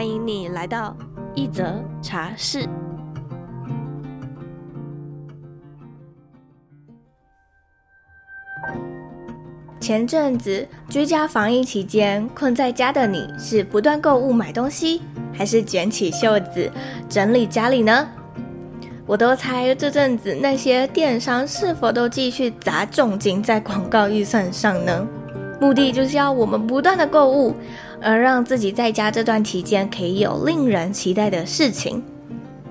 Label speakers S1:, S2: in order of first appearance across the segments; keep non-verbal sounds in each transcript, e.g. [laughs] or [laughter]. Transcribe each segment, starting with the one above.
S1: 欢迎你来到一则茶室。前阵子居家防疫期间，困在家的你是不断购物买东西，还是卷起袖子整理家里呢？我都猜这阵子那些电商是否都继续砸重金在广告预算上呢？目的就是要我们不断的购物。而让自己在家这段期间可以有令人期待的事情。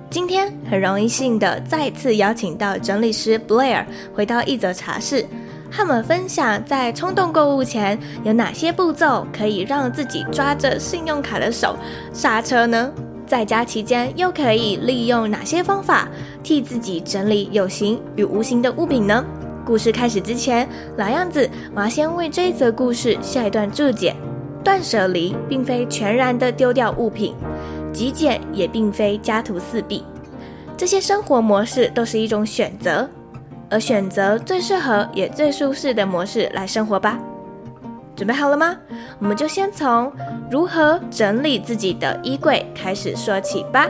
S1: 今天很荣幸的再次邀请到整理师 Blair 回到一则茶室，和我们分享在冲动购物前有哪些步骤可以让自己抓着信用卡的手刹车呢？在家期间又可以利用哪些方法替自己整理有形与无形的物品呢？故事开始之前，老样子，我要先为这一则故事下一段注解。断舍离并非全然的丢掉物品，极简也并非家徒四壁，这些生活模式都是一种选择，而选择最适合也最舒适的模式来生活吧。准备好了吗？我们就先从如何整理自己的衣柜开始说起吧。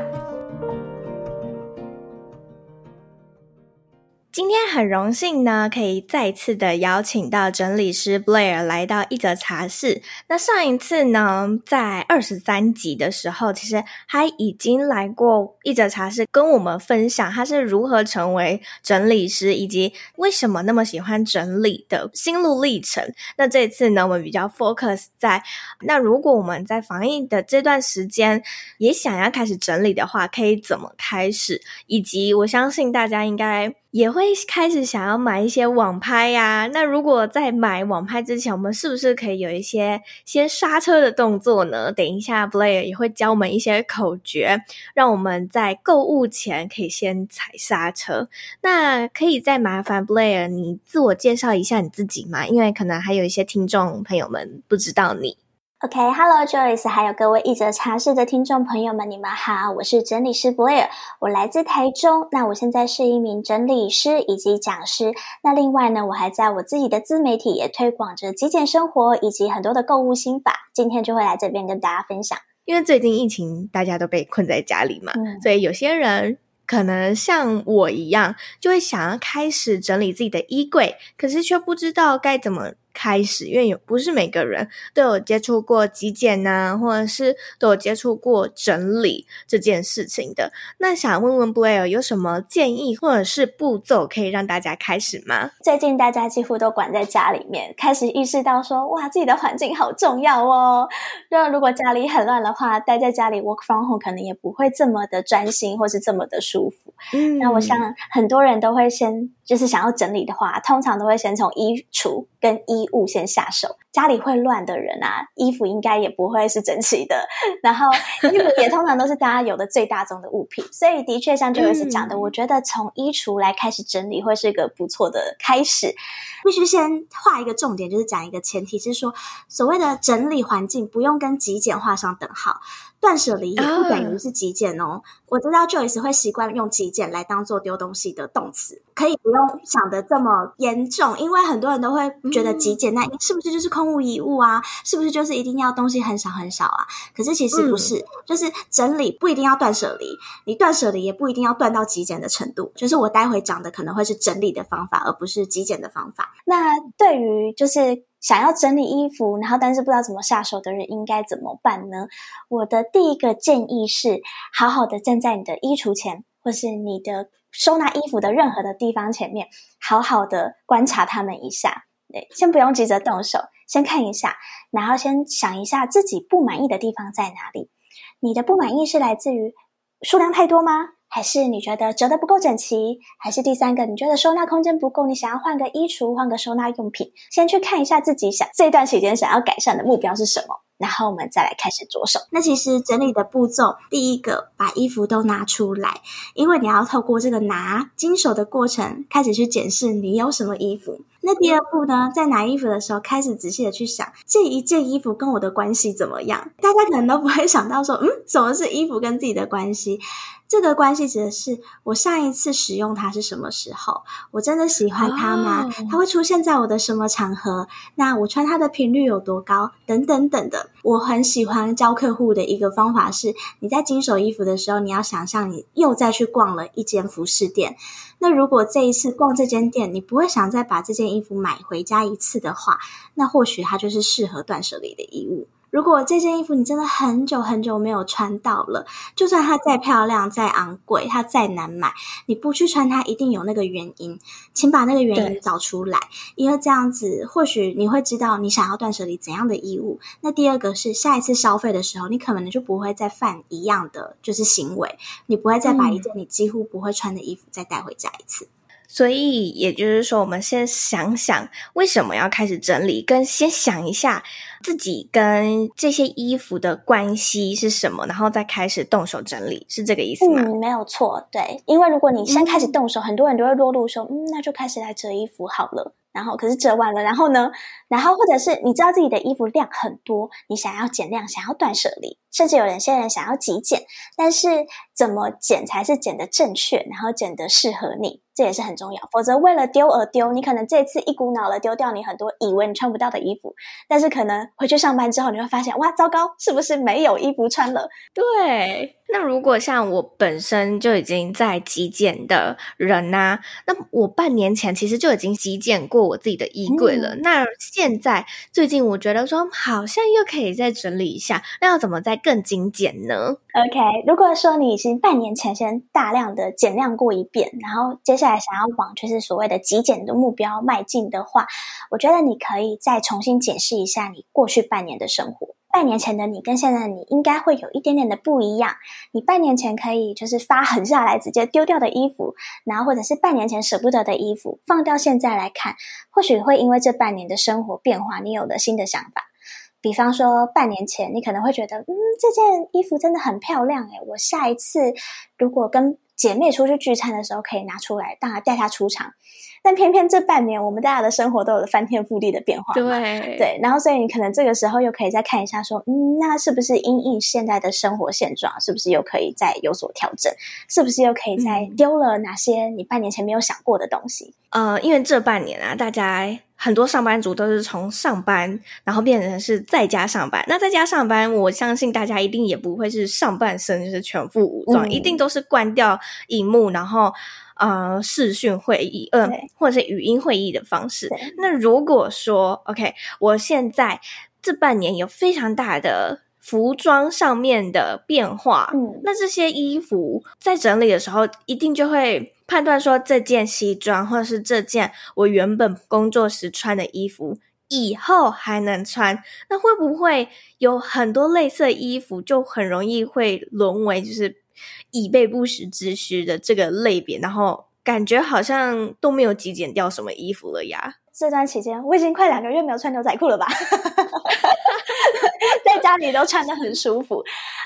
S1: 今天很荣幸呢，可以再次的邀请到整理师 Blair 来到一则茶室。那上一次呢，在二十三集的时候，其实他已经来过一则茶室，跟我们分享他是如何成为整理师，以及为什么那么喜欢整理的心路历程。那这次呢，我们比较 focus 在那如果我们在防疫的这段时间也想要开始整理的话，可以怎么开始？以及我相信大家应该。也会开始想要买一些网拍呀、那如果在买网拍之前，我们是不是可以有一些先刹车的动作呢？等一下，Blair 也会教我们一些口诀，让我们在购物前可以先踩刹车。那可以再麻烦 Blair 你自我介绍一下你自己吗？因为可能还有一些听众朋友们不知道你。
S2: OK，Hello Joyce，还有各位一则茶室的听众朋友们，你们好，我是整理师 Blair，我来自台中，那我现在是一名整理师以及讲师，那另外呢，我还在我自己的自媒体也推广着极简生活以及很多的购物心法，今天就会来这边跟大家分享。
S1: 因为最近疫情，大家都被困在家里嘛，嗯、所以有些人可能像我一样，就会想要开始整理自己的衣柜，可是却不知道该怎么。开始，因为有不是每个人都有接触过极简呐、啊，或者是都有接触过整理这件事情的。那想问问 Blair 有什么建议或者是步骤可以让大家开始吗？
S2: 最近大家几乎都关在家里面，开始意识到说，哇，自己的环境好重要哦。那如果家里很乱的话，待在家里 work from home 可能也不会这么的专心，或是这么的舒服。嗯，那我想很多人都会先。就是想要整理的话，通常都会先从衣橱跟衣物先下手。家里会乱的人啊，衣服应该也不会是整齐的。[laughs] 然后衣服也 [laughs] 通常都是大家有的最大宗的物品，所以的确像 Joyce 讲的，嗯、我觉得从衣橱来开始整理会是一个不错的开始。必须先画一个重点，就是讲一个前提，是说所谓的整理环境不用跟极简画上等号。断舍离也不等于是极简哦。我知道 Joyce 会习惯用极简来当做丢东西的动词，可以不用想的这么严重，因为很多人都会觉得极简，那是不是就是空无一物啊？是不是就是一定要东西很少很少啊？可是其实不是，就是整理不一定要断舍离，你断舍离也不一定要断到极简的程度。就是我待会讲的可能会是整理的方法，而不是极简的方法。那对于就是。想要整理衣服，然后但是不知道怎么下手的人应该怎么办呢？我的第一个建议是，好好的站在你的衣橱前，或是你的收纳衣服的任何的地方前面，好好的观察他们一下。对，先不用急着动手，先看一下，然后先想一下自己不满意的地方在哪里。你的不满意是来自于数量太多吗？还是你觉得折得不够整齐？还是第三个，你觉得收纳空间不够？你想要换个衣橱，换个收纳用品？先去看一下自己想这段时间想要改善的目标是什么？然后我们再来开始着手。那其实整理的步骤，第一个把衣服都拿出来，因为你要透过这个拿经手的过程，开始去检视你有什么衣服。那第二步呢，在拿衣服的时候，开始仔细的去想这一件衣服跟我的关系怎么样。大家可能都不会想到说，嗯，什么是衣服跟自己的关系？这个关系指的是我上一次使用它是什么时候？我真的喜欢它吗？哦、它会出现在我的什么场合？那我穿它的频率有多高？等等等的。我很喜欢教客户的一个方法是，你在经手衣服的时候，你要想象你又再去逛了一间服饰店。那如果这一次逛这间店，你不会想再把这件衣服买回家一次的话，那或许它就是适合断舍离的衣物。如果这件衣服你真的很久很久没有穿到了，就算它再漂亮、再昂贵、它再难买，你不去穿它，一定有那个原因。请把那个原因找出来，因为这样子或许你会知道你想要断舍离怎样的衣物。那第二个是下一次消费的时候，你可能就不会再犯一样的就是行为，你不会再把一件你几乎不会穿的衣服再带回家一次。
S1: 所以也就是说，我们先想想为什么要开始整理，跟先想一下自己跟这些衣服的关系是什么，然后再开始动手整理，是这个意思吗？
S2: 嗯，没有错，对。因为如果你先开始动手，嗯、很多人都会落入说，嗯，那就开始来折衣服好了。然后可是折完了，然后呢？然后或者是你知道自己的衣服量很多，你想要减量，想要断舍离，甚至有人些人想要极简，但是怎么减才是减得正确，然后减得适合你，这也是很重要。否则为了丢而丢，你可能这次一股脑的丢掉你很多以为你穿不到的衣服，但是可能回去上班之后你会发现，哇，糟糕，是不是没有衣服穿了？
S1: 对。那如果像我本身就已经在极简的人呢、啊，那我半年前其实就已经极简过我自己的衣柜了。嗯、那现在最近我觉得说好像又可以再整理一下，那要怎么再更精简呢
S2: ？OK，如果说你已经半年前先大量的减量过一遍，然后接下来想要往就是所谓的极简的目标迈进的话，我觉得你可以再重新检视一下你过去半年的生活。半年前的你跟现在的你应该会有一点点的不一样。你半年前可以就是发狠下来直接丢掉的衣服，然后或者是半年前舍不得的衣服，放掉现在来看，或许会因为这半年的生活变化，你有了新的想法。比方说，半年前你可能会觉得，嗯，这件衣服真的很漂亮诶，我下一次如果跟姐妹出去聚餐的时候可以拿出来，当然带她出场。但偏偏这半年，我们大家的生活都有了翻天覆地的变化。
S1: 对
S2: 对，然后所以你可能这个时候又可以再看一下，说，嗯，那是不是因应现在的生活现状，是不是又可以再有所调整？是不是又可以再丢了哪些你半年前没有想过的东西？
S1: 嗯、呃，因为这半年啊，大家很多上班族都是从上班，然后变成是在家上班。那在家上班，我相信大家一定也不会是上半身就是全副武装，嗯、一定都是关掉荧幕，然后。呃，视讯会议，呃，或者是语音会议的方式。那如果说，OK，我现在这半年有非常大的服装上面的变化，嗯，那这些衣服在整理的时候，一定就会判断说，这件西装或者是这件我原本工作时穿的衣服，以后还能穿。那会不会有很多类似的衣服，就很容易会沦为就是。以备不时之需的这个类别，然后感觉好像都没有极简掉什么衣服了呀。
S2: 这段期间，我已经快两个月没有穿牛仔裤了吧？[laughs] [laughs] 在家里都穿的很舒服。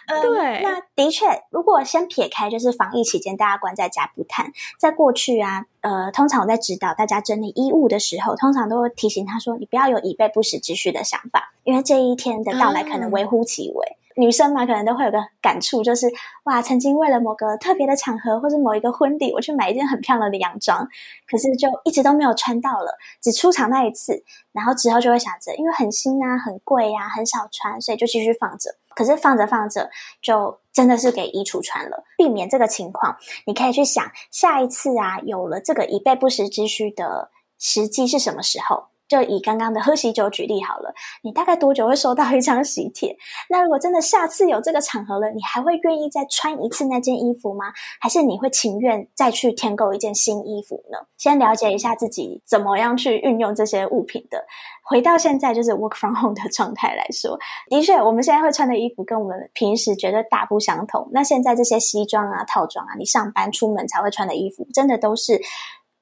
S2: 嗯，
S1: 对，
S2: 那的确，如果先撇开就是防疫期间大家关在家不谈，在过去啊，呃，通常我在指导大家整理衣物的时候，通常都会提醒他说：“你不要有以备不时之需的想法，因为这一天的到来可能微乎其微。嗯”女生嘛，可能都会有个感触，就是哇，曾经为了某个特别的场合，或者某一个婚礼，我去买一件很漂亮的洋装，可是就一直都没有穿到了，只出场那一次，然后之后就会想着，因为很新啊，很贵呀，很少穿，所以就继续放着。可是放着放着，就真的是给衣橱穿了。避免这个情况，你可以去想，下一次啊，有了这个以备不时之需的时机是什么时候？就以刚刚的喝喜酒举例好了，你大概多久会收到一张喜帖？那如果真的下次有这个场合了，你还会愿意再穿一次那件衣服吗？还是你会情愿再去添购一件新衣服呢？先了解一下自己怎么样去运用这些物品的。回到现在就是 work from home 的状态来说，的确，我们现在会穿的衣服跟我们平时绝对大不相同。那现在这些西装啊、套装啊，你上班出门才会穿的衣服，真的都是。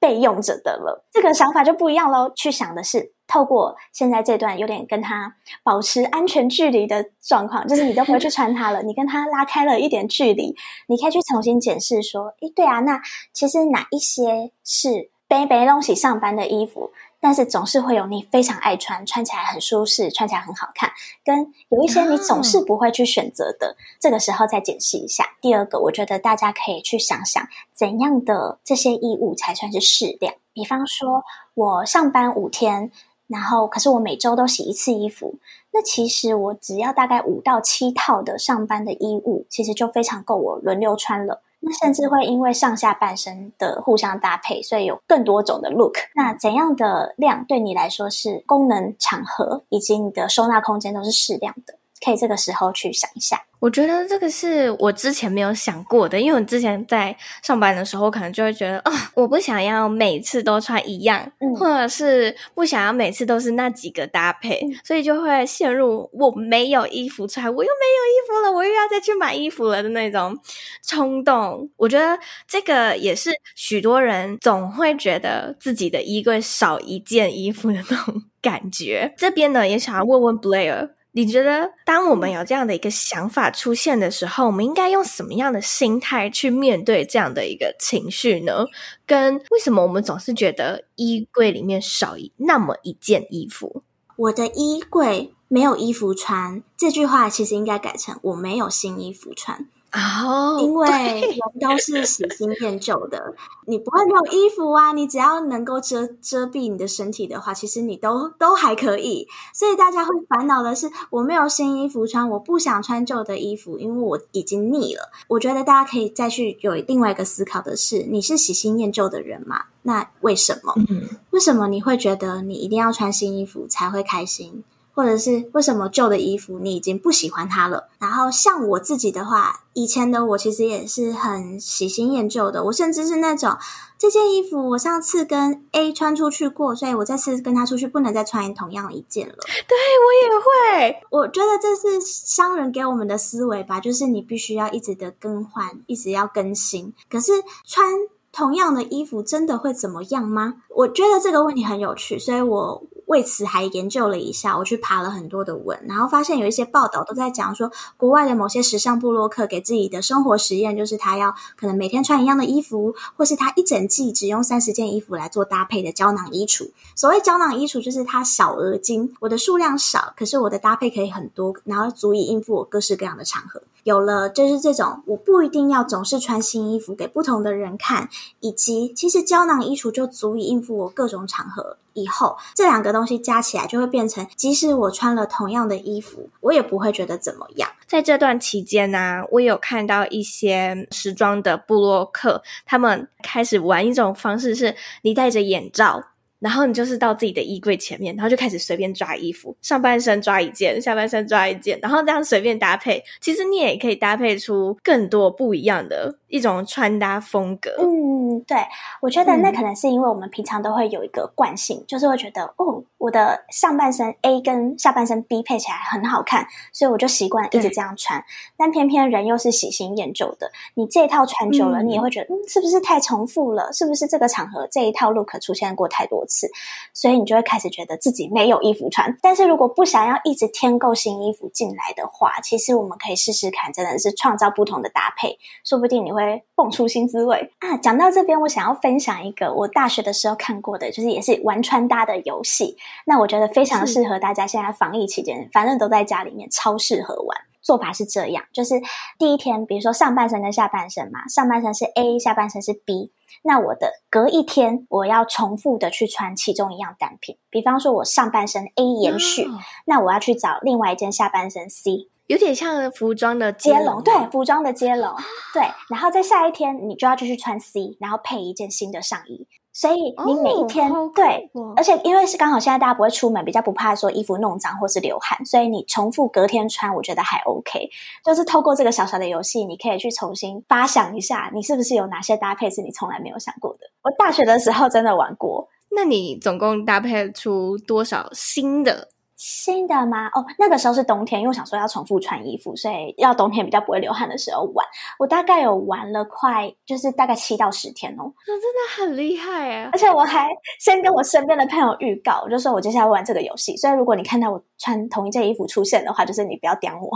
S2: 备用着的了。这个想法就不一样喽。去想的是，透过现在这段有点跟他保持安全距离的状况，就是你都不会去穿它了，[laughs] 你跟他拉开了一点距离，你可以去重新检视说，诶，对啊，那其实哪一些是背背东西上班的衣服？但是总是会有你非常爱穿，穿起来很舒适，穿起来很好看，跟有一些你总是不会去选择的，这个时候再检视一下。第二个，我觉得大家可以去想想，怎样的这些衣物才算是适量。比方说，我上班五天，然后可是我每周都洗一次衣服，那其实我只要大概五到七套的上班的衣物，其实就非常够我轮流穿了。那甚至会因为上下半身的互相搭配，所以有更多种的 look。那怎样的量对你来说是功能、场合以及你的收纳空间都是适量的？可以这个时候去想一下。
S1: 我觉得这个是我之前没有想过的，因为我之前在上班的时候，可能就会觉得啊、哦，我不想要每次都穿一样，嗯、或者是不想要每次都是那几个搭配，嗯、所以就会陷入我没有衣服穿，我又没有衣服了，我又要再去买衣服了的那种冲动。我觉得这个也是许多人总会觉得自己的衣柜少一件衣服的那种感觉。这边呢，也想要问问 Blair。你觉得，当我们有这样的一个想法出现的时候，我们应该用什么样的心态去面对这样的一个情绪呢？跟为什么我们总是觉得衣柜里面少一那么一件衣服？
S2: 我的衣柜没有衣服穿，这句话其实应该改成我没有新衣服穿。
S1: 哦，
S2: 因为人都是喜新厌旧的，你不会没有衣服啊。你只要能够遮遮蔽你的身体的话，其实你都都还可以。所以大家会烦恼的是，我没有新衣服穿，我不想穿旧的衣服，因为我已经腻了。我觉得大家可以再去有另外一个思考的是，你是喜新厌旧的人吗？那为什么？嗯，为什么你会觉得你一定要穿新衣服才会开心？或者是为什么旧的衣服你已经不喜欢它了？然后像我自己的话，以前的我其实也是很喜新厌旧的。我甚至是那种这件衣服我上次跟 A 穿出去过，所以我这次跟他出去不能再穿同样一件了。
S1: 对，我也会，
S2: 我觉得这是商人给我们的思维吧，就是你必须要一直的更换，一直要更新。可是穿同样的衣服真的会怎么样吗？我觉得这个问题很有趣，所以我。为此还研究了一下，我去爬了很多的文，然后发现有一些报道都在讲说，国外的某些时尚部落客给自己的生活实验，就是他要可能每天穿一样的衣服，或是他一整季只用三十件衣服来做搭配的胶囊衣橱。所谓胶囊衣橱，就是它小而精，我的数量少，可是我的搭配可以很多，然后足以应付我各式各样的场合。有了就是这种，我不一定要总是穿新衣服给不同的人看，以及其实胶囊衣橱就足以应付我各种场合。以后这两个东西加起来就会变成，即使我穿了同样的衣服，我也不会觉得怎么样。
S1: 在这段期间呢、我有看到一些时装的部落客，他们开始玩一种方式，是你戴着眼罩。然后你就是到自己的衣柜前面，然后就开始随便抓衣服，上半身抓一件，下半身抓一件，然后这样随便搭配。其实你也可以搭配出更多不一样的一种穿搭风格。
S2: 嗯，对，我觉得那可能是因为我们平常都会有一个惯性，嗯、就是会觉得哦，我的上半身 A 跟下半身 B 配起来很好看，所以我就习惯一直这样穿。但偏偏人又是喜新厌旧的，你这一套穿久了，嗯、你也会觉得，嗯，是不是太重复了？是不是这个场合这一套 look 出现过太多次？所以你就会开始觉得自己没有衣服穿。但是如果不想要一直添购新衣服进来的话，其实我们可以试试看，真的是创造不同的搭配，说不定你会蹦出新滋味啊！讲到这边，我想要分享一个我大学的时候看过的，就是也是玩穿搭的游戏。那我觉得非常适合大家现在防疫期间，反正都在家里面，超适合玩。做法是这样，就是第一天，比如说上半身跟下半身嘛，上半身是 A，下半身是 B。那我的隔一天，我要重复的去穿其中一样单品。比方说，我上半身 A 延续，哦、那我要去找另外一件下半身 C，
S1: 有点像服装的接龙，
S2: 对，服装的接龙，对。然后在下一天，你就要继续穿 C，然后配一件新的上衣。所以你每一天、哦、对，而且因为是刚好现在大家不会出门，比较不怕说衣服弄脏或是流汗，所以你重复隔天穿，我觉得还 OK。就是透过这个小小的游戏，你可以去重新发想一下，你是不是有哪些搭配是你从来没有想过的。我大学的时候真的玩过。
S1: 那你总共搭配出多少新的？
S2: 新的吗？哦，那个时候是冬天，因为我想说要重复穿衣服，所以要冬天比较不会流汗的时候玩。我大概有玩了快，就是大概七到十天哦。
S1: 那真的很厉害哎！
S2: 而且我还先跟我身边的朋友预告，我就说我接下来玩这个游戏。所以如果你看到我穿同一件衣服出现的话，就是你不要刁我。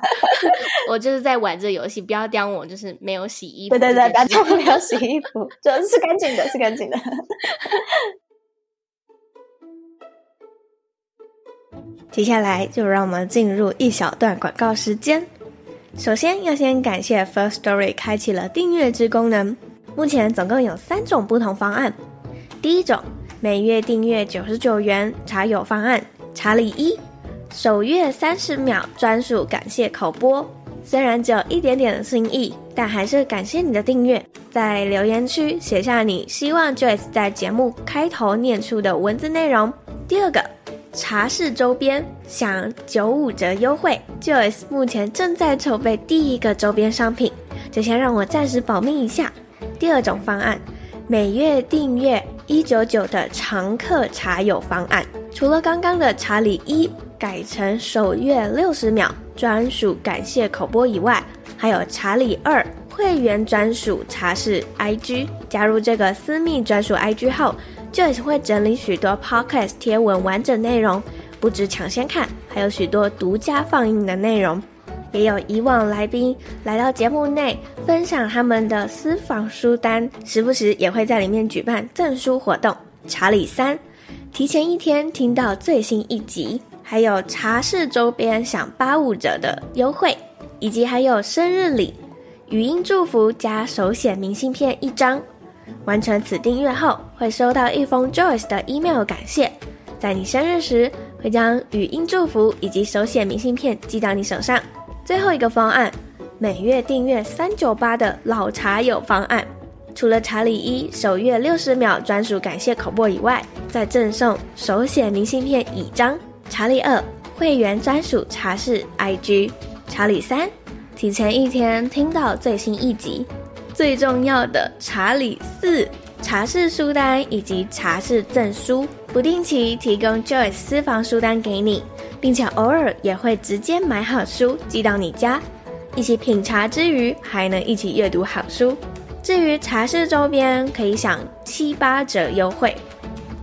S2: [laughs]
S1: 我就是在玩这个游戏，不要刁我，就是没有洗衣服。
S2: 对对对，不要刁我没有洗衣服，就是干净的，是干净的。
S1: 接下来就让我们进入一小段广告时间。首先要先感谢 First Story 开启了订阅制功能，目前总共有三种不同方案。第一种，每月订阅九十九元茶友方案，查理一，首月三十秒专属感谢口播。虽然只有一点点的心意，但还是感谢你的订阅。在留言区写下你希望 Joyce 在节目开头念出的文字内容。第二个。茶室周边享九五折优惠，Joyce 目前正在筹备第一个周边商品，就先让我暂时保密一下。第二种方案，每月订阅一九九的常客茶友方案，除了刚刚的查理一改成首月六十秒专属感谢口播以外，还有查理二会员专属茶室 IG，加入这个私密专属 IG 后。Joyce 会整理许多 Podcast 贴文完整内容，不止抢先看，还有许多独家放映的内容，也有以往来宾来到节目内分享他们的私房书单，时不时也会在里面举办赠书活动。查理三，提前一天听到最新一集，还有茶室周边享八五折的优惠，以及还有生日礼，语音祝福加手写明信片一张。完成此订阅后，会收到一封 Joyce 的 email 感谢，在你生日时会将语音祝福以及手写明信片寄到你手上。最后一个方案，每月订阅三九八的老茶友方案，除了查理一首月六十秒专属感谢口播以外，再赠送手写明信片一张。查理二会员专属茶室 IG，查理三提前一天听到最新一集。最重要的查理四茶室书单以及茶室赠书，不定期提供 Joy 私房书单给你，并且偶尔也会直接买好书寄到你家，一起品茶之余还能一起阅读好书。至于茶室周边，可以享七八折优惠，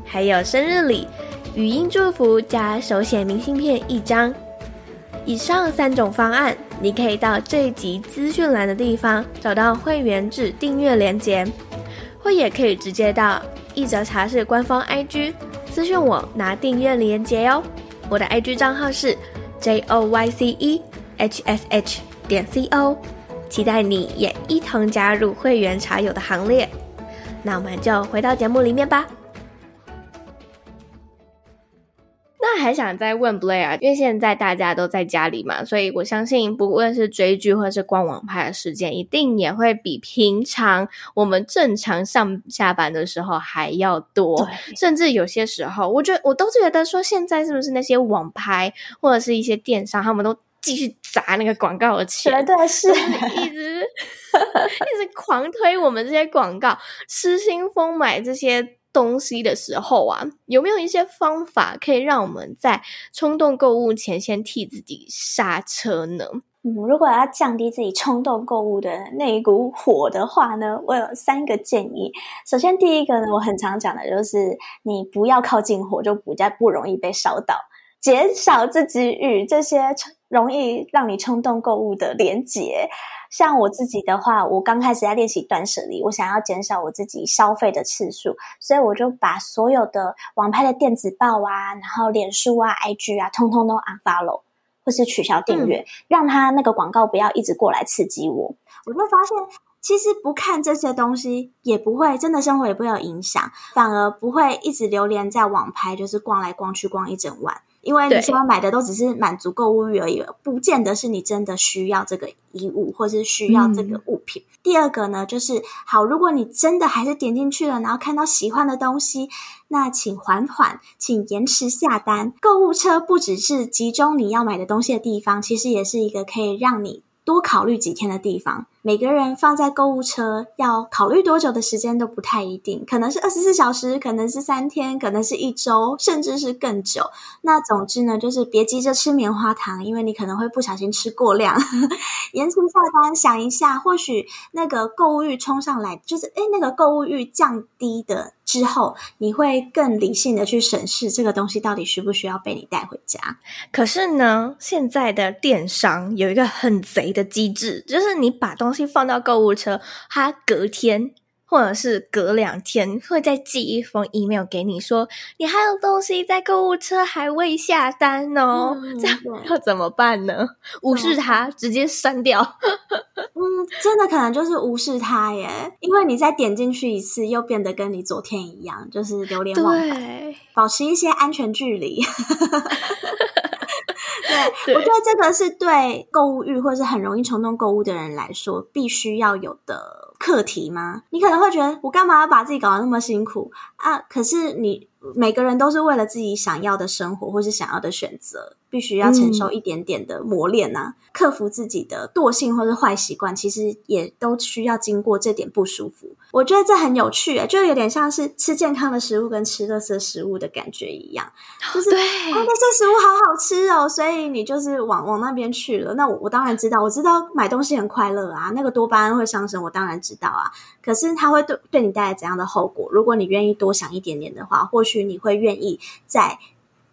S1: 还有生日礼、语音祝福加手写明信片一张。以上三种方案，你可以到这一集资讯栏的地方找到会员制订阅链接，或也可以直接到一则茶室官方 IG 私讯我拿订阅连接哦。我的 IG 账号是 J O Y C E H S H 点 C O，期待你也一同加入会员茶友的行列。那我们就回到节目里面吧。那还想再问 Blair，因为现在大家都在家里嘛，所以我相信不论是追剧或是逛网拍的时间，一定也会比平常我们正常上下班的时候还要多。甚至有些时候，我觉得我都觉得说，现在是不是那些网拍或者是一些电商，他们都继续砸那个广告的钱，
S2: 绝对是
S1: 一直 [laughs] 一直狂推我们这些广告，失心疯买这些。东西的时候啊，有没有一些方法可以让我们在冲动购物前先替自己刹车呢？
S2: 嗯，如果要降低自己冲动购物的那一股火的话呢，我有三个建议。首先，第一个呢，我很常讲的就是，你不要靠近火，就比较不容易被烧到，减少自己与这些容易让你冲动购物的连结。像我自己的话，我刚开始在练习断舍离，我想要减少我自己消费的次数，所以我就把所有的网拍的电子报啊，然后脸书啊、IG 啊，通通都 unfollow 或是取消订阅，嗯、让他那个广告不要一直过来刺激我。我就发现，其实不看这些东西也不会真的生活也不会有影响，反而不会一直流连在网拍，就是逛来逛去逛一整晚。因为你现在买的都只是满足购物欲而已，不见得是你真的需要这个衣物或是需要这个物品。嗯、第二个呢，就是好，如果你真的还是点进去了，然后看到喜欢的东西，那请缓缓，请延迟下单。购物车不只是集中你要买的东西的地方，其实也是一个可以让你多考虑几天的地方。每个人放在购物车要考虑多久的时间都不太一定，可能是二十四小时，可能是三天，可能是一周，甚至是更久。那总之呢，就是别急着吃棉花糖，因为你可能会不小心吃过量。[laughs] 延迟下单，想一下，或许那个购物欲冲上来，就是诶，那个购物欲降低的之后，你会更理性的去审视这个东西到底需不需要被你带回家。
S1: 可是呢，现在的电商有一个很贼的机制，就是你把东西放到购物车，他隔天。或者是隔两天会再寄一封 email 给你说，你还有东西在购物车还未下单哦，嗯、[laughs] 这样要怎么办呢？无视它，直接删掉。[laughs]
S2: 嗯，真的可能就是无视他耶，因为你再点进去一次，又变得跟你昨天一样，就是流连忘返。保持一些安全距离。[laughs] 对，我觉得这个是对购物欲或是很容易冲动购物的人来说必须要有的。课题吗？你可能会觉得我干嘛要把自己搞得那么辛苦啊？可是你每个人都是为了自己想要的生活或是想要的选择。必须要承受一点点的磨练啊，嗯、克服自己的惰性或是坏习惯，其实也都需要经过这点不舒服。我觉得这很有趣，就有点像是吃健康的食物跟吃垃圾食物的感觉一样，就是对，那些食物好好吃哦，所以你就是往往那边去了。那我我当然知道，我知道买东西很快乐啊，那个多巴胺会上升，我当然知道啊。可是它会对对你带来怎样的后果？如果你愿意多想一点点的话，或许你会愿意在。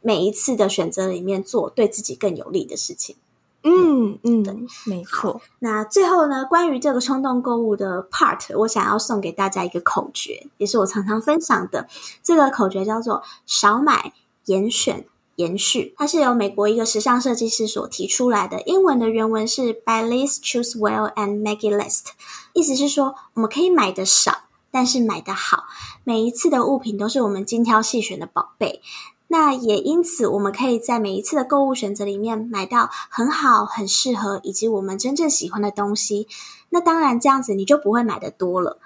S2: 每一次的选择里面做对自己更有利的事情。
S1: 嗯嗯，对，没错。
S2: 那最后呢，关于这个冲动购物的 part，我想要送给大家一个口诀，也是我常常分享的。这个口诀叫做“少买、严选、延续”，它是由美国一个时尚设计师所提出来的。英文的原文是 “Buy less, choose well, and make it last”，意思是说我们可以买的少，但是买的好。每一次的物品都是我们精挑细选的宝贝。那也因此，我们可以在每一次的购物选择里面买到很好、很适合以及我们真正喜欢的东西。那当然，这样子你就不会买得多了。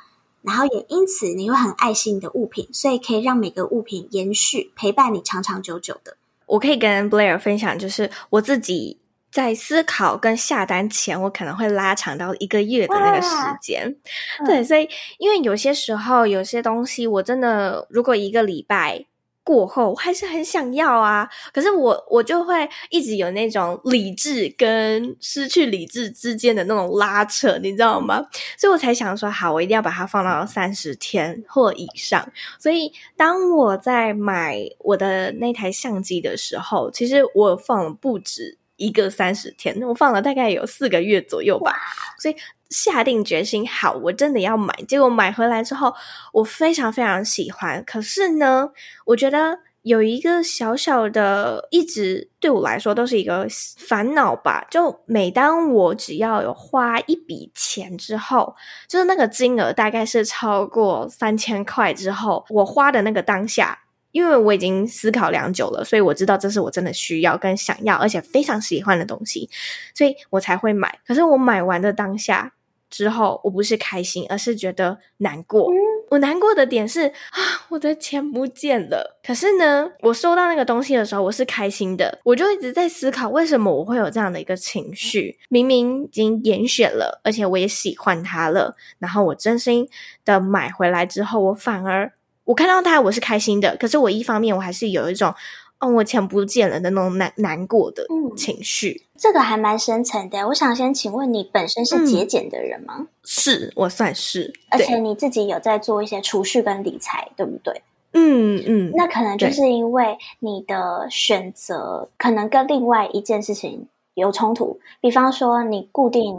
S2: 然后也因此，你会很爱惜你的物品，所以可以让每个物品延续陪伴你长长久久的。
S1: 我可以跟 Blair 分享，就是我自己在思考跟下单前，我可能会拉长到一个月的那个时间。对，所以因为有些时候有些东西，我真的如果一个礼拜。过后我还是很想要啊，可是我我就会一直有那种理智跟失去理智之间的那种拉扯，你知道吗？所以我才想说，好，我一定要把它放到三十天或以上。所以当我在买我的那台相机的时候，其实我放了不止一个三十天，我放了大概有四个月左右吧。所以。下定决心，好，我真的要买。结果买回来之后，我非常非常喜欢。可是呢，我觉得有一个小小的，一直对我来说都是一个烦恼吧。就每当我只要有花一笔钱之后，就是那个金额大概是超过三千块之后，我花的那个当下，因为我已经思考良久了，所以我知道这是我真的需要跟想要，而且非常喜欢的东西，所以我才会买。可是我买完的当下。之后，我不是开心，而是觉得难过。嗯、我难过的点是啊，我的钱不见了。可是呢，我收到那个东西的时候，我是开心的。我就一直在思考，为什么我会有这样的一个情绪？明明已经严选了，而且我也喜欢它了。然后我真心的买回来之后，我反而我看到他，我是开心的。可是我一方面，我还是有一种。哦，我钱不见了的那种难难过的情绪，
S2: 嗯，这个还蛮深层的。我想先请问你，本身是节俭的人吗？嗯，
S1: 是，我算是，
S2: 而且你自己有在做一些储蓄跟理财，对不对？
S1: 嗯嗯，嗯，
S2: 那可能就是因为你的选择可能跟另外一件事情有冲突，比方说你固定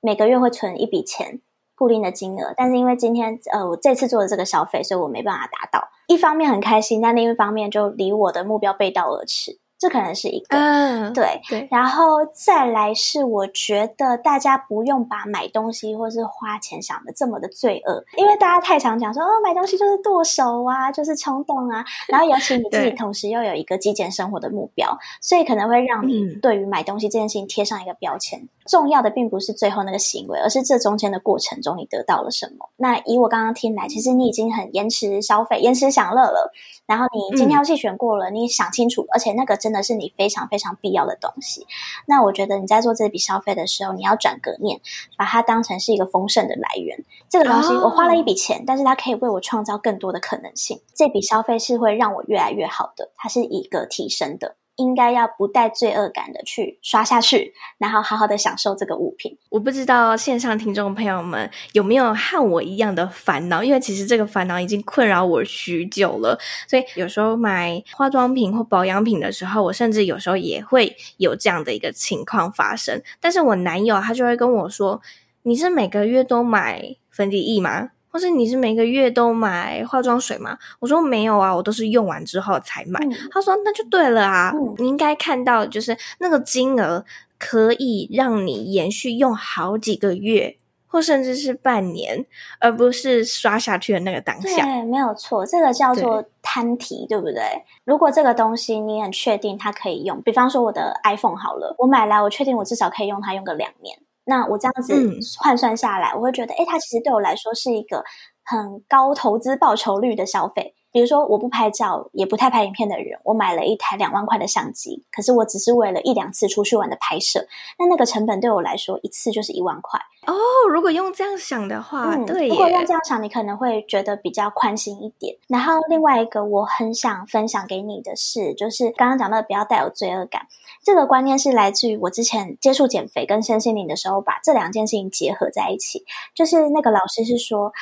S2: 每个月会存一笔钱。固定的金额，但是因为今天呃我这次做的这个消费，所以我没办法达到。一方面很开心，但另一方面就离我的目标背道而驰。这可能是一个，
S1: 嗯，
S2: 对对，然后再来是我觉得大家不用把买东西或是花钱想的这么的罪恶，因为大家太常讲说哦，买东西就是剁手啊，就是冲动啊，[laughs] 然后尤其你自己同时又有一个极简生活的目标，所以可能会让你对于买东西这件事情贴上一个标签。嗯、重要的并不是最后那个行为，而是这中间的过程中你得到了什么。那以我刚刚听来，其实你已经很延迟消费、延迟享乐了，然后你精挑细选过了，嗯、你想清楚，而且那个真。真的是你非常非常必要的东西。那我觉得你在做这笔消费的时候，你要转个念，把它当成是一个丰盛的来源。这个东西我花了一笔钱，但是它可以为我创造更多的可能性。这笔消费是会让我越来越好的，它是一个提升的。应该要不带罪恶感的去刷下去，然后好好的享受这个物品。
S1: 我不知道线上听众朋友们有没有和我一样的烦恼，因为其实这个烦恼已经困扰我许久了。所以有时候买化妆品或保养品的时候，我甚至有时候也会有这样的一个情况发生。但是我男友他就会跟我说：“你是每个月都买粉底液吗？”或是你是每个月都买化妆水吗？我说没有啊，我都是用完之后才买。嗯、他说那就对了啊，嗯、你应该看到就是那个金额可以让你延续用好几个月，或甚至是半年，而不是刷下去的那个当下。
S2: 对，没有错，这个叫做摊提，对，对不对？如果这个东西你很确定它可以用，比方说我的 iPhone 好了，我买来我确定我至少可以用它用个两年。那我这样子换算下来，嗯、我会觉得，哎，它其实对我来说是一个很高投资报酬率的消费。比如说，我不拍照，也不太拍影片的人，我买了一台两万块的相机，可是我只是为了一两次出去玩的拍摄，那那个成本对我来说，一次就是一万块。
S1: 哦，如果用这样想的话，嗯、对，
S2: 如果用这样想，你可能会觉得比较宽心一点。然后另外一个我很想分享给你的是，就是刚刚讲到的不要带有罪恶感，这个观念是来自于我之前接触减肥跟身心灵的时候，把这两件事情结合在一起。就是那个老师是说。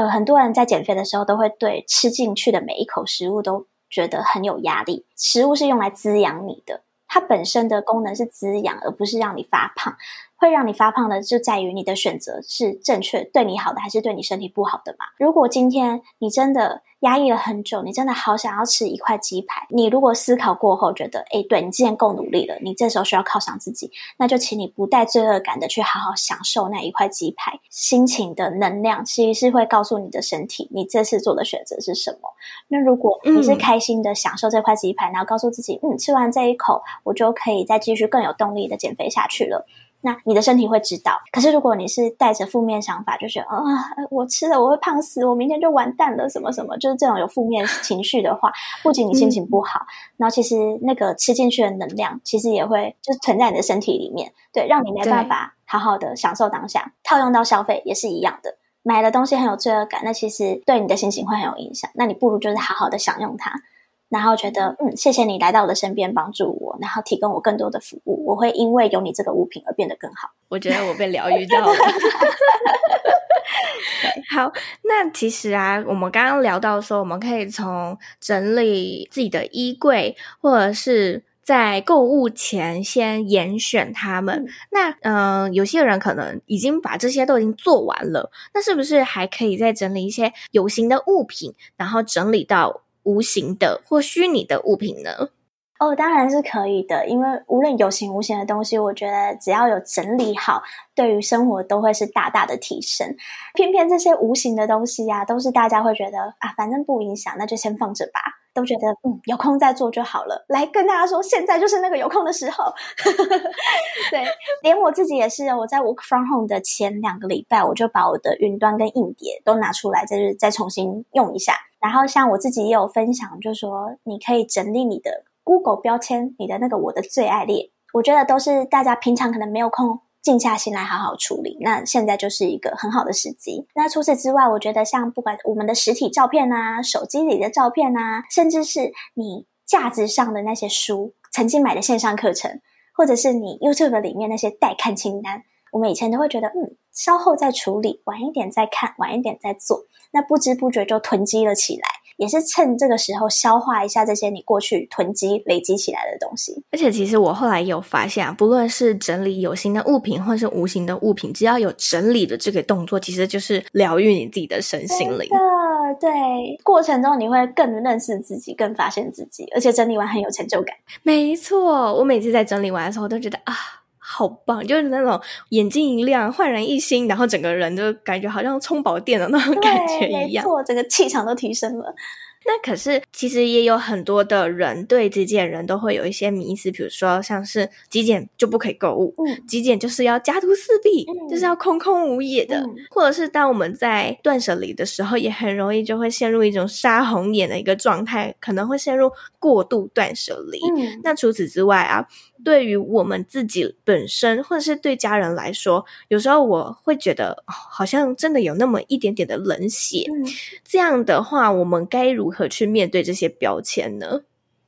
S2: 呃，很多人在减肥的时候都会对吃进去的每一口食物都觉得很有压力。食物是用来滋养你的，它本身的功能是滋养，而不是让你发胖。会让你发胖的就在于你的选择是正确，对你好的还是对你身体不好的嘛？如果今天你真的压抑了很久，你真的好想要吃一块鸡排，你如果思考过后觉得，诶，对，你之前够努力了，你这时候需要犒赏自己，那就请你不带罪恶感的去好好享受那一块鸡排，心情的能量其实是会告诉你的身体，你这次做的选择是什么。那如果你是开心的享受这块鸡排，嗯、然后告诉自己，嗯，吃完这一口，我就可以再继续更有动力的减肥下去了。那你的身体会知道，可是如果你是带着负面想法，就是啊，我吃了我会胖死，我明天就完蛋了，什么什么，就是这种有负面情绪的话，不仅你心情不好，嗯、然后其实那个吃进去的能量，其实也会就是存在你的身体里面，对，让你没办法好好的享受当下。套用到消费也是一样的，买的东西很有罪恶感，那其实对你的心情会很有影响。那你不如就是好好的享用它。然后觉得，嗯，谢谢你来到我的身边帮助我，然后提供我更多的服务，我会因为有你这个物品而变得更好。
S1: 我觉得我被疗愈到了。[laughs] 好，那其实啊，我们刚刚聊到说，我们可以从整理自己的衣柜，或者是在购物前先严选它们。嗯、那嗯、呃，有些人可能已经把这些都已经做完了，那是不是还可以再整理一些有形的物品，然后整理到无形的或虚拟的物品呢？
S2: 哦，当然是可以的，因为无论有形无形的东西，我觉得只要有整理好，对于生活都会是大大的提升。偏偏这些无形的东西呀、啊，都是大家会觉得啊，反正不影响，那就先放着吧。都觉得嗯，有空再做就好了。来跟大家说，现在就是那个有空的时候。[laughs] 对，连我自己也是，我在 work from home 的前两个礼拜，我就把我的云端跟硬碟都拿出来，就是再重新用一下。然后像我自己也有分享，就说你可以整理你的 Google 标签，你的那个我的最爱列，我觉得都是大家平常可能没有空静下心来好好处理，那现在就是一个很好的时机。那除此之外，我觉得像不管我们的实体照片啊、手机里的照片啊，甚至是你架子上的那些书、曾经买的线上课程，或者是你 YouTube 里面那些待看清单，我们以前都会觉得，嗯，稍后再处理，晚一点再看，晚一点再做。那不知不觉就囤积了起来，也是趁这个时候消化一下这些你过去囤积累积起来的东西。
S1: 而且，其实我后来有发现啊，不论是整理有形的物品，或是无形的物品，只要有整理的这个动作，其实就是疗愈你自己的身心灵。
S2: 对，过程中你会更认识自己，更发现自己，而且整理完很有成就感。
S1: 没错，我每次在整理完的时候，都觉得啊。好棒，就是那种眼睛一亮、焕然一新，然后整个人就感觉好像充饱电的那种感觉一样。
S2: 没错，整个气场都提升了。[laughs]
S1: 那可是其实也有很多的人对极简人都会有一些迷思，比如说像是极简就不可以购物，嗯，极简就是要家徒四壁，嗯，就是要空空无也的，嗯，或者是当我们在断舍离的时候，也很容易就会陷入一种杀红眼的一个状态，可能会陷入过度断舍离。嗯，那除此之外啊。对于我们自己本身，或者是对家人来说，有时候我会觉得，哦，好像真的有那么一点点的冷血。嗯，这样的话，我们该如何去面对这些标签呢？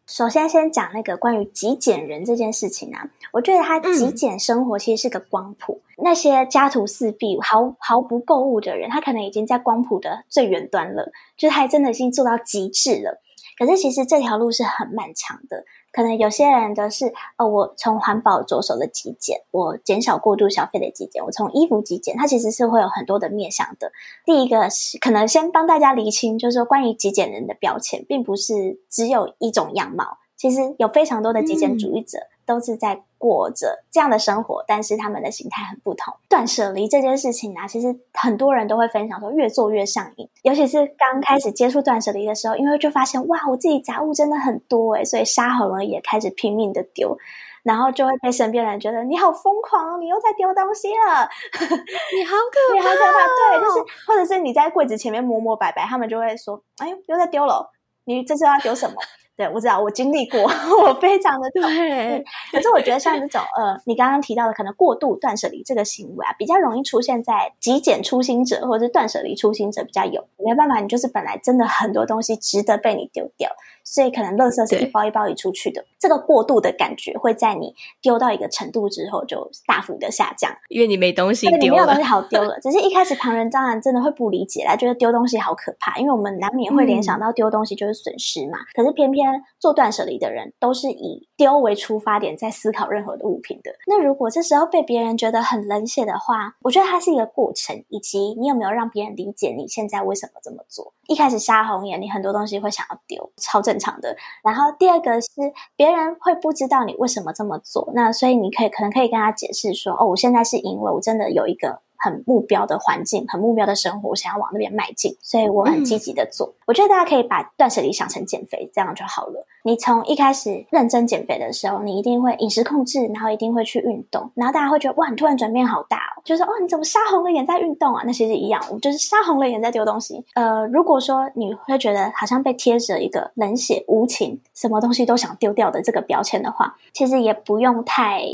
S2: 首先，先讲那个关于极简人这件事情啊，我觉得他极简生活其实是个光谱。嗯，那些家徒四壁、毫毫不购物的人，他可能已经在光谱的最远端了，就是他真的已经做到极致了。可是，其实这条路是很漫长的。可能有些人的是，哦，我从环保着手的极简，我减少过度消费的极简，我从衣服极简，它其实是会有很多的面向的。第一个是可能先帮大家厘清，就是说关于极简人的标签，并不是只有一种样貌，其实有非常多的极简主义者。嗯都是在过着这样的生活，但是他们的形态很不同。断舍离这件事情啊，其实很多人都会分享说，越做越上瘾。尤其是刚开始接触断舍离的时候，因为就发现哇，我自己杂物真的很多诶，所以杀好了也开始拼命的丢，然后就会被身边人觉得你好疯狂，你又在丢东西了，
S1: 你好可怕，
S2: 你好可怕。对，就是或者是你在柜子前面摸摸摆摆，他们就会说，哎呦，又在丢了，你这次要丢什么？对，我知道，我经历过，[laughs] 我非常的痛。对，可是我觉得像这种呃，你刚刚提到的可能过度断舍离这个行为啊，比较容易出现在极简初心者或者是断舍离初心者比较有。没办法，你就是本来真的很多东西值得被你丢掉。所以可能垃圾是一包一包移出去的，这个过度的感觉会在你丢到一个程度之后就大幅的下降，
S1: 因为你没东西丢了，
S2: 你没有东西好丢了。只是一开始旁人当然真的会不理解啦，觉得丢东西好可怕，因为我们难免会联想到丢东西就是损失嘛。嗯、可是偏偏做断舍离的人都是以丢为出发点在思考任何的物品的。那如果这时候被别人觉得很冷血的话，我觉得它是一个过程，以及你有没有让别人理解你现在为什么这么做。一开始杀红眼，你很多东西会想要丢，超正正常的。然后第二个是别人会不知道你为什么这么做，那所以你可以可能可以跟他解释说，哦，我现在是因为我真的有一个。很目标的环境，很目标的生活，我想要往那边迈进，所以我很积极的做。嗯。我觉得大家可以把断舍离想成减肥，这样就好了。你从一开始认真减肥的时候，你一定会饮食控制，然后一定会去运动，然后大家会觉得哇，你突然转变好大哦，就是哦，你怎么杀红了眼在运动啊？那其实一样，我就是杀红了眼在丢东西。呃，如果说你会觉得好像被贴着一个冷血无情、什么东西都想丢掉的这个标签的话，其实也不用太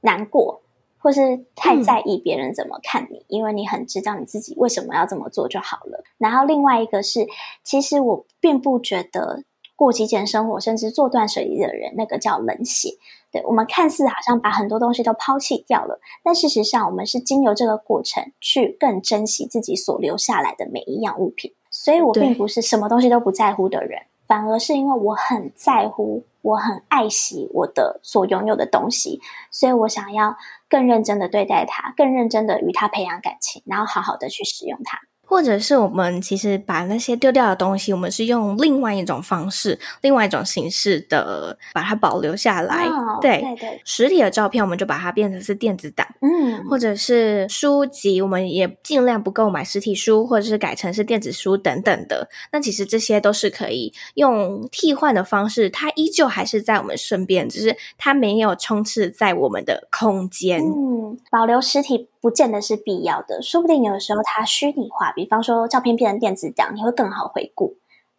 S2: 难过。或是太在意别人怎么看你，嗯，因为你很知道你自己为什么要这么做就好了。然后另外一个是，其实我并不觉得过极简生活甚至做断舍离的人那个叫冷血。对，我们看似好像把很多东西都抛弃掉了，但事实上我们是经由这个过程去更珍惜自己所留下来的每一样物品。所以我并不是什么东西都不在乎的人。反而是因为我很在乎，我很爱惜我的所拥有的东西，所以我想要更认真的对待他，更认真的与他培养感情，然后好好的去使用它。
S1: 或者是我们其实把那些丢掉的东西，我们是用另外一种方式、另外一种形式的把它保留下来。哦、对对对，实体的照片我们就把它变成是电子档，嗯，或者是书籍，我们也尽量不购买实体书，或者是改成是电子书等等的。那其实这些都是可以用替换的方式，它依旧还是在我们身边，只是它没有充斥在我们的空间。
S2: 嗯，保留实体。不见得是必要的，说不定有时候它虚拟化，比方说照片变成电子档，你会更好回顾，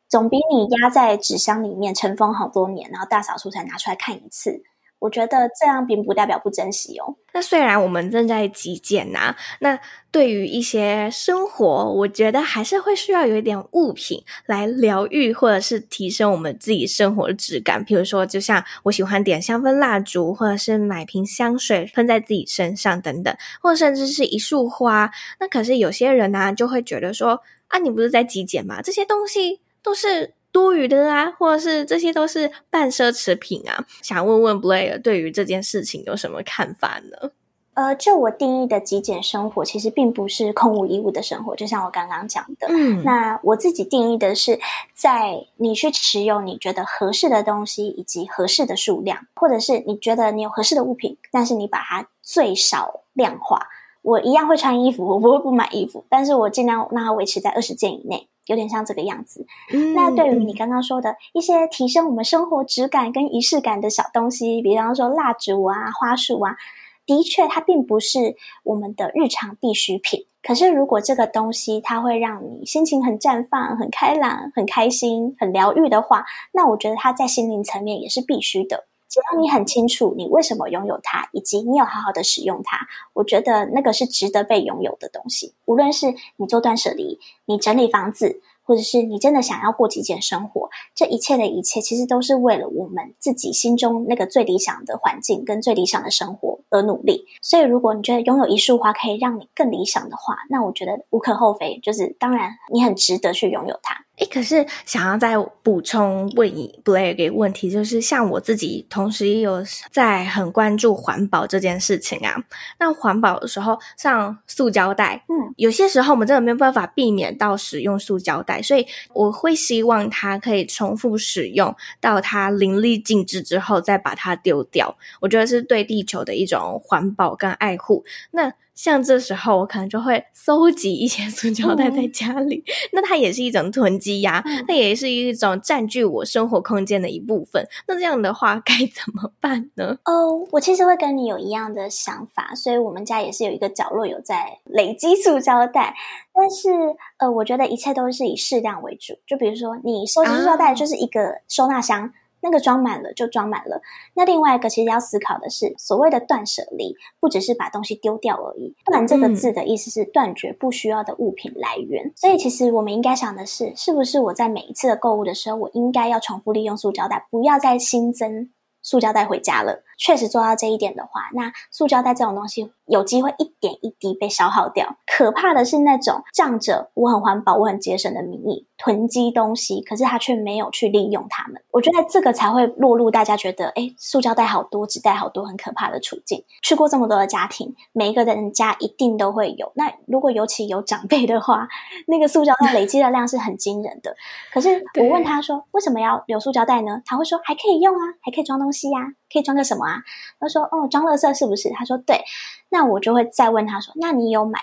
S2: 总比你压在纸箱里面尘封好多年，然后大扫除才拿出来看一次。我觉得这样并不代表不珍惜哦。
S1: 那虽然我们正在极简呐，那对于一些生活，我觉得还是会需要有一点物品来疗愈，或者是提升我们自己生活的质感。比如说，就像我喜欢点香氛蜡烛，或者是买瓶香水喷在自己身上等等，或者甚至是一束花。那可是有些人呢，就会觉得说啊，你不是在极简吗？这些东西都是。多余的啊，或者是这些都是半奢侈品啊。想问问 Blair 对于这件事情有什么看法呢？
S2: 呃，就我定义的极简生活，其实并不是空无一物的生活。就像我刚刚讲的，嗯，那我自己定义的是，在你去持有你觉得合适的东西，以及合适的数量，或者是你觉得你有合适的物品，但是你把它最少量化。我一样会穿衣服，我不会不买衣服，但是我尽量让它维持在二十件以内，有点像这个样子。嗯、那对于你刚刚说的一些提升我们生活质感跟仪式感的小东西，比方说蜡烛啊、花束啊，的确它并不是我们的日常必需品。可是如果这个东西它会让你心情很绽放、很开朗、很开心、很疗愈的话，那我觉得它在心灵层面也是必须的。只要你很清楚你为什么拥有它，以及你有好好的使用它，我觉得那个是值得被拥有的东西。无论是你做断舍离，你整理房子，或者是你真的想要过极简生活，这一切的一切，其实都是为了我们自己心中那个最理想的环境跟最理想的生活而努力。所以，如果你觉得拥有一束花可以让你更理想的话，那我觉得无可厚非，就是当然你很值得去拥有它。
S1: 诶，可是想要再补充问你 Blair 一个问题，就是像我自己，同时也有在很关注环保这件事情啊。那环保的时候，像塑胶袋，嗯，有些时候我们真的没有办法避免到使用塑胶袋，所以我会希望它可以重复使用到它淋漓尽致之后，再把它丢掉。我觉得是对地球的一种环保跟爱护。那像这时候，我可能就会搜集一些塑胶袋在家里，嗯、那它也是一种囤积呀，那、嗯、也是一种占据我生活空间的一部分。那这样的话该怎么办呢？
S2: 哦，我其实会跟你有一样的想法，所以我们家也是有一个角落有在累积塑胶袋，但是呃，我觉得一切都是以适量为主。就比如说，你收集塑胶袋就是一个收纳箱。啊那个装满了就装满了。那另外一个其实要思考的是，所谓的断舍离，不只是把东西丢掉而已。断这个字的意思是断绝不需要的物品来源。所以其实我们应该想的是，是不是我在每一次的购物的时候，我应该要重复利用塑胶袋，不要再新增塑胶袋回家了。确实做到这一点的话，那塑胶袋这种东西有机会一点一滴被消耗掉。可怕的是那种仗着我很环保、我很节省的名义囤积东西，可是他却没有去利用它们。我觉得这个才会落入大家觉得，诶，塑胶袋好多，纸袋好多，很可怕的处境。去过这么多的家庭，每一个人家一定都会有。那如果尤其有长辈的话，那个塑胶袋累积的量是很惊人的。可是我问他说，为什么要留塑胶袋呢？他会说，还可以用啊，还可以装东西呀、啊。可以装个什么啊？他说：“哦，装垃圾是不是？”他说：“对。”那我就会再问他说：“那你有买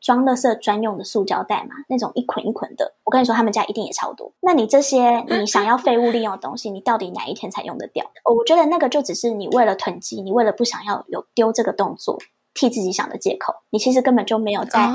S2: 装垃圾专用的塑胶袋吗？那种一捆一捆的？我跟你说，他们家一定也超多。那你这些 [laughs] 你想要废物利用的东西，你到底哪一天才用得掉？我觉得那个就只是你为了囤积，你为了不想要有丢这个动作，替自己想的借口。你其实根本就没有在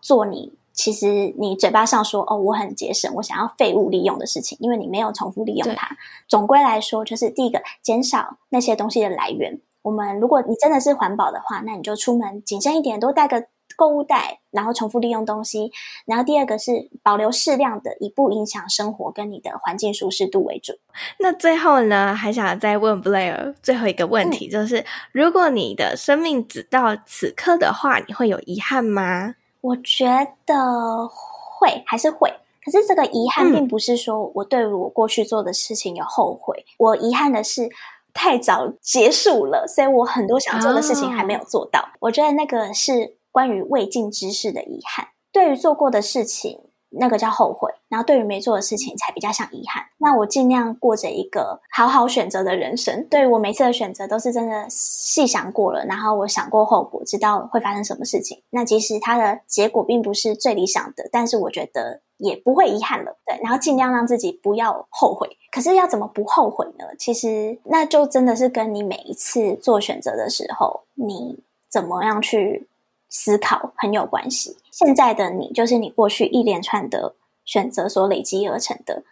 S2: 做你。”其实你嘴巴上说哦，我很节省，我想要废物利用的事情，因为你没有重复利用它。总归来说，就是第一个，减少那些东西的来源。我们如果你真的是环保的话，那你就出门谨慎一点，多带个购物袋，然后重复利用东西。然后第二个是保留适量的，以不影响生活跟你的环境舒适度为主。
S1: 那最后呢，还想再问 Blair 最后一个问题，嗯、就是如果你的生命只到此刻的话，你会有遗憾吗？
S2: 我觉得会还是会，可是这个遗憾并不是说我对我过去做的事情有后悔，嗯、我遗憾的是太早结束了，所以我很多想做的事情还没有做到。哦、我觉得那个是关于未尽之事的遗憾，对于做过的事情。那个叫后悔，然后对于没做的事情才比较像遗憾。那我尽量过着一个好好选择的人生。对于我每次的选择都是真的细想过了，然后我想过后果，知道会发生什么事情。那即使它的结果并不是最理想的，但是我觉得也不会遗憾了。对，然后尽量让自己不要后悔。可是要怎么不后悔呢？其实那就真的是跟你每一次做选择的时候，你怎么样去。思考很有关系。现在的你就是你过去一连串的选择所累积而成的，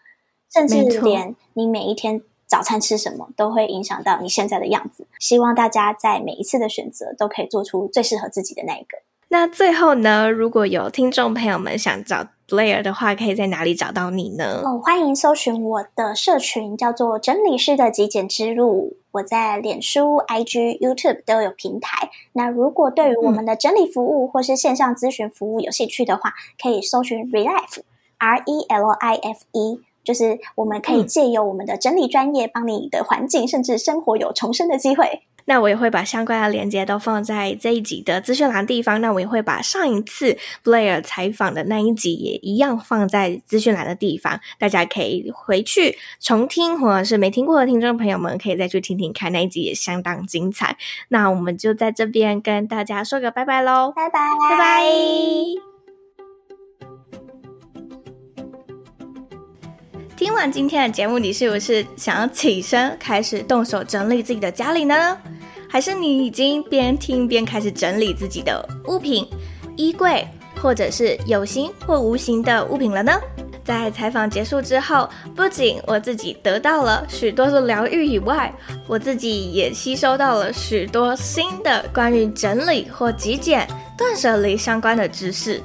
S2: 甚至连你每一天早餐吃什么都会影响到你现在的样子。希望大家在每一次的选择都可以做出最适合自己的那一个。
S1: 那最后呢，如果有听众朋友们想找 Blair 的话，可以在哪里找到你呢？
S2: 哦，欢迎搜寻我的社群，叫做“整理师的极简之路”。我在脸书、IG、YouTube 都有平台。那如果对于我们的整理服务或是线上咨询服务有兴趣的话，可以搜寻 Relife，R E L I F E，就是我们可以借由我们的整理专业，帮你的环境甚至生活有重生的机会。
S1: 那我也会把相关的链接都放在这一集的资讯栏地方。那我也会把上一次 Blair 采访的那一集也一样放在资讯栏的地方，大家可以回去重听，或者是没听过的听众朋友们可以再去听听看，那一集也相当精彩。那我们就在这边跟大家说个拜拜喽，
S2: 拜拜，
S1: 拜拜。听完今天的节目，你是不是想要起身开始动手整理自己的家里呢？还是你已经边听边开始整理自己的物品、衣柜，或者是有形或无形的物品了呢？在采访结束之后，不仅我自己得到了许多的疗愈以外，我自己也吸收到了许多新的关于整理或极简、断舍离相关的知识。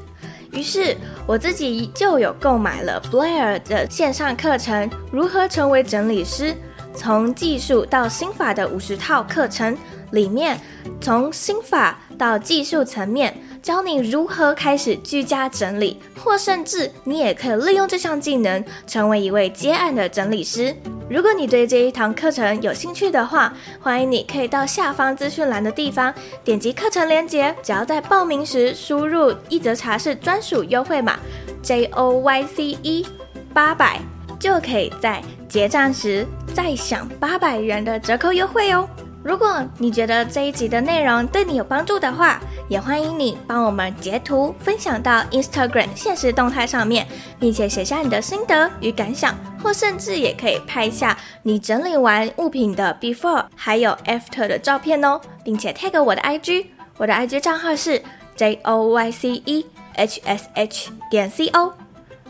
S1: 于是我自己就有购买了 Blair 的线上课程《如何成为整理师：从技术到心法的五十套课程》里面，从心法到技术层面，教你如何开始居家整理，或甚至你也可以利用这项技能成为一位接案的整理师。如果你对这一堂课程有兴趣的话，欢迎你可以到下方资讯栏的地方点击课程链接，只要在报名时输入一则茶室专属优惠码 J O Y C E 八百，就可以在结账时再享八百元的折扣优惠哦。如果你觉得这一集的内容对你有帮助的话，也欢迎你帮我们截图分享到 Instagram 现实动态上面，并且写下你的心得与感想，或甚至也可以拍下你整理完物品的 before 还有 after 的照片哦，并且 tag 我的 IG，我的 IG 账号是 J O Y C E H S H 点 C O。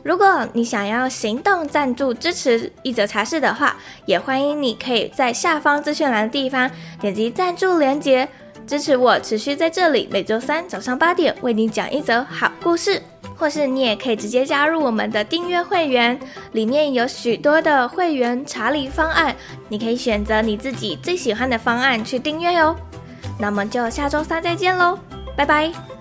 S1: 如果你想要行动赞助支持一则茶室的话，也欢迎你可以在下方资讯栏的地方点击赞助链接，支持我持续在这里每周三早上八点为你讲一则好故事。或是你也可以直接加入我们的订阅会员，里面有许多的会员查理方案，你可以选择你自己最喜欢的方案去订阅哟。那么就下周三再见喽，拜拜。